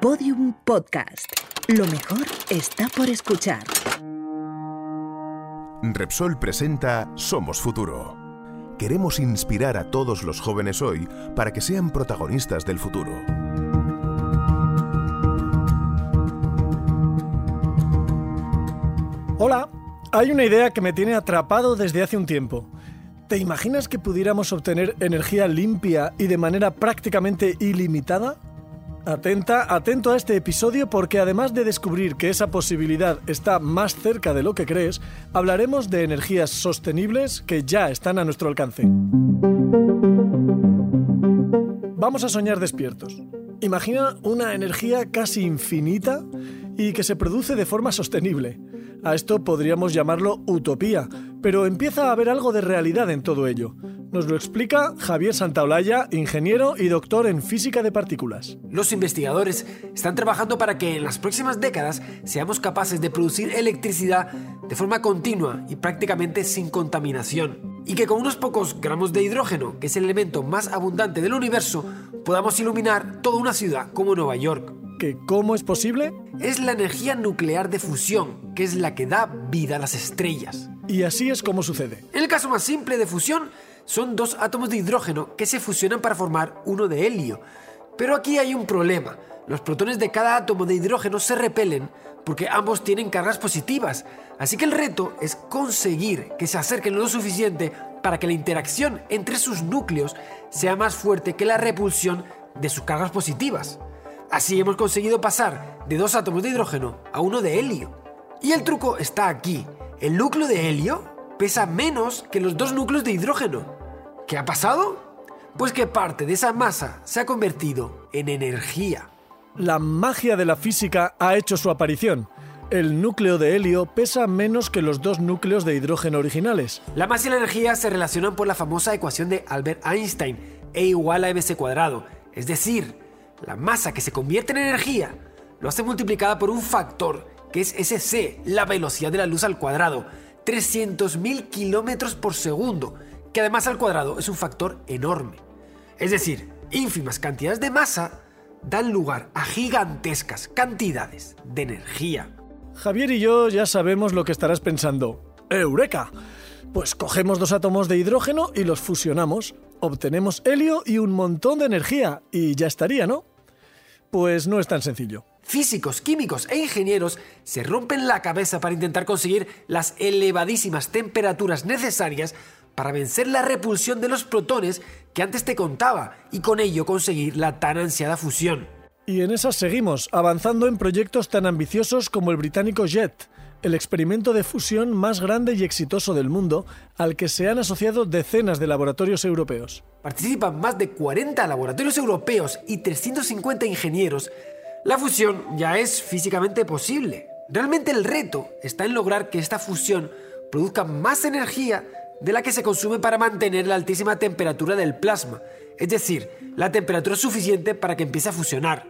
Podium Podcast. Lo mejor está por escuchar. Repsol presenta Somos Futuro. Queremos inspirar a todos los jóvenes hoy para que sean protagonistas del futuro. Hola, hay una idea que me tiene atrapado desde hace un tiempo. ¿Te imaginas que pudiéramos obtener energía limpia y de manera prácticamente ilimitada? Atenta, atento a este episodio porque además de descubrir que esa posibilidad está más cerca de lo que crees, hablaremos de energías sostenibles que ya están a nuestro alcance. Vamos a soñar despiertos. Imagina una energía casi infinita y que se produce de forma sostenible. A esto podríamos llamarlo utopía, pero empieza a haber algo de realidad en todo ello. Nos lo explica Javier Santaolalla, ingeniero y doctor en física de partículas. Los investigadores están trabajando para que en las próximas décadas seamos capaces de producir electricidad de forma continua y prácticamente sin contaminación. Y que con unos pocos gramos de hidrógeno, que es el elemento más abundante del universo, podamos iluminar toda una ciudad como Nueva York. ¿Que cómo es posible? Es la energía nuclear de fusión, que es la que da vida a las estrellas. Y así es como sucede. En el caso más simple de fusión, son dos átomos de hidrógeno que se fusionan para formar uno de helio. Pero aquí hay un problema. Los protones de cada átomo de hidrógeno se repelen porque ambos tienen cargas positivas. Así que el reto es conseguir que se acerquen lo suficiente para que la interacción entre sus núcleos sea más fuerte que la repulsión de sus cargas positivas. Así hemos conseguido pasar de dos átomos de hidrógeno a uno de helio. Y el truco está aquí. El núcleo de helio pesa menos que los dos núcleos de hidrógeno. ¿Qué ha pasado? Pues que parte de esa masa se ha convertido en energía. La magia de la física ha hecho su aparición. El núcleo de helio pesa menos que los dos núcleos de hidrógeno originales. La masa y la energía se relacionan por la famosa ecuación de Albert Einstein, E igual a mc cuadrado. Es decir, la masa que se convierte en energía lo hace multiplicada por un factor que es SC, la velocidad de la luz al cuadrado, 300.000 kilómetros por segundo, que además al cuadrado es un factor enorme. Es decir, ínfimas cantidades de masa dan lugar a gigantescas cantidades de energía. Javier y yo ya sabemos lo que estarás pensando. ¡Eureka! Pues cogemos dos átomos de hidrógeno y los fusionamos, obtenemos helio y un montón de energía, y ya estaría, ¿no? Pues no es tan sencillo. Físicos, químicos e ingenieros se rompen la cabeza para intentar conseguir las elevadísimas temperaturas necesarias para vencer la repulsión de los protones que antes te contaba y con ello conseguir la tan ansiada fusión. Y en esas seguimos, avanzando en proyectos tan ambiciosos como el británico JET, el experimento de fusión más grande y exitoso del mundo, al que se han asociado decenas de laboratorios europeos. Participan más de 40 laboratorios europeos y 350 ingenieros. La fusión ya es físicamente posible. Realmente el reto está en lograr que esta fusión produzca más energía de la que se consume para mantener la altísima temperatura del plasma, es decir, la temperatura suficiente para que empiece a fusionar.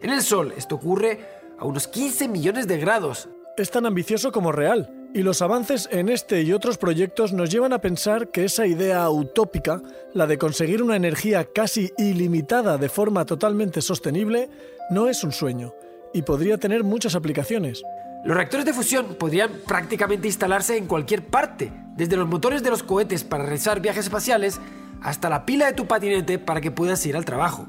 En el Sol esto ocurre a unos 15 millones de grados, es tan ambicioso como real, y los avances en este y otros proyectos nos llevan a pensar que esa idea utópica, la de conseguir una energía casi ilimitada de forma totalmente sostenible, no es un sueño, y podría tener muchas aplicaciones. Los reactores de fusión podrían prácticamente instalarse en cualquier parte, desde los motores de los cohetes para realizar viajes espaciales hasta la pila de tu patinete para que puedas ir al trabajo.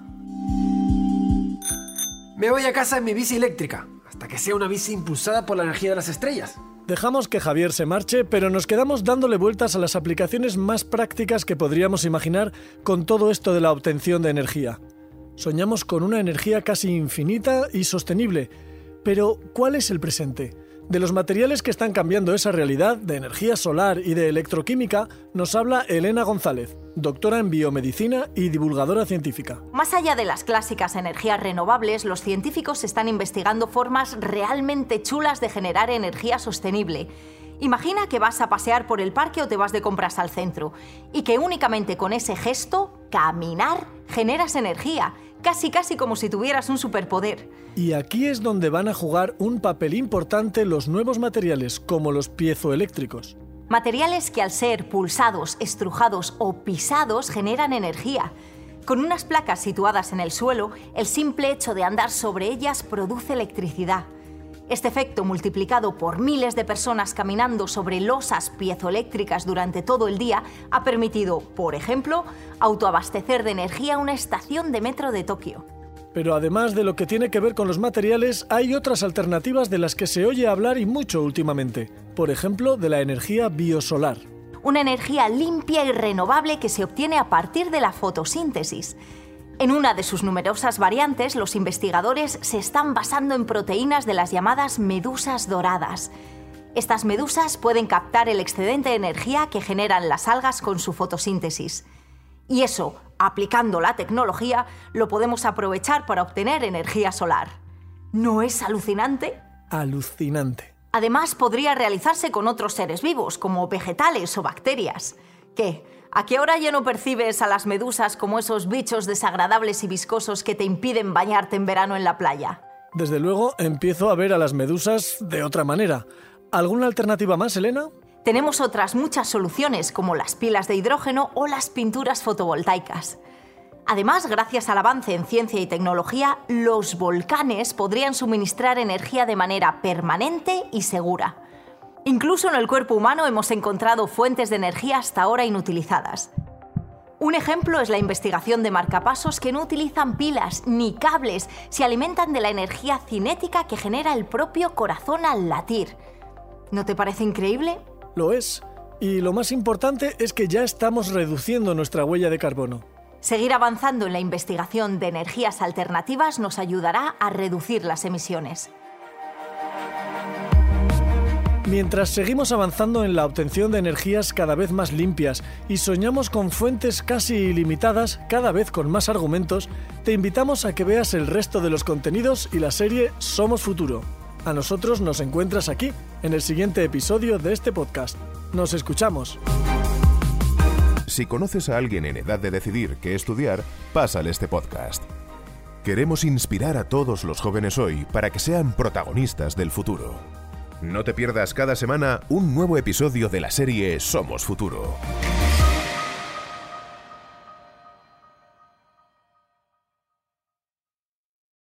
Me voy a casa en mi bici eléctrica, hasta que sea una bici impulsada por la energía de las estrellas. Dejamos que Javier se marche, pero nos quedamos dándole vueltas a las aplicaciones más prácticas que podríamos imaginar con todo esto de la obtención de energía. Soñamos con una energía casi infinita y sostenible, pero ¿cuál es el presente? De los materiales que están cambiando esa realidad, de energía solar y de electroquímica, nos habla Elena González, doctora en biomedicina y divulgadora científica. Más allá de las clásicas energías renovables, los científicos están investigando formas realmente chulas de generar energía sostenible. Imagina que vas a pasear por el parque o te vas de compras al centro y que únicamente con ese gesto, caminar, generas energía casi casi como si tuvieras un superpoder. Y aquí es donde van a jugar un papel importante los nuevos materiales como los piezoeléctricos. Materiales que al ser pulsados, estrujados o pisados generan energía. Con unas placas situadas en el suelo, el simple hecho de andar sobre ellas produce electricidad. Este efecto multiplicado por miles de personas caminando sobre losas piezoeléctricas durante todo el día ha permitido, por ejemplo, autoabastecer de energía una estación de metro de Tokio. Pero además de lo que tiene que ver con los materiales, hay otras alternativas de las que se oye hablar y mucho últimamente. Por ejemplo, de la energía biosolar una energía limpia y renovable que se obtiene a partir de la fotosíntesis. En una de sus numerosas variantes, los investigadores se están basando en proteínas de las llamadas medusas doradas. Estas medusas pueden captar el excedente de energía que generan las algas con su fotosíntesis. Y eso, aplicando la tecnología, lo podemos aprovechar para obtener energía solar. ¿No es alucinante? Alucinante. Además, podría realizarse con otros seres vivos, como vegetales o bacterias. ¿Qué? ¿A qué hora ya no percibes a las medusas como esos bichos desagradables y viscosos que te impiden bañarte en verano en la playa? Desde luego, empiezo a ver a las medusas de otra manera. ¿Alguna alternativa más, Elena? Tenemos otras muchas soluciones, como las pilas de hidrógeno o las pinturas fotovoltaicas. Además, gracias al avance en ciencia y tecnología, los volcanes podrían suministrar energía de manera permanente y segura. Incluso en el cuerpo humano hemos encontrado fuentes de energía hasta ahora inutilizadas. Un ejemplo es la investigación de marcapasos que no utilizan pilas ni cables, se alimentan de la energía cinética que genera el propio corazón al latir. ¿No te parece increíble? Lo es. Y lo más importante es que ya estamos reduciendo nuestra huella de carbono. Seguir avanzando en la investigación de energías alternativas nos ayudará a reducir las emisiones. Mientras seguimos avanzando en la obtención de energías cada vez más limpias y soñamos con fuentes casi ilimitadas, cada vez con más argumentos, te invitamos a que veas el resto de los contenidos y la serie Somos Futuro. A nosotros nos encuentras aquí, en el siguiente episodio de este podcast. Nos escuchamos. Si conoces a alguien en edad de decidir qué estudiar, pásale este podcast. Queremos inspirar a todos los jóvenes hoy para que sean protagonistas del futuro. No te pierdas cada semana un nuevo episodio de la serie Somos Futuro.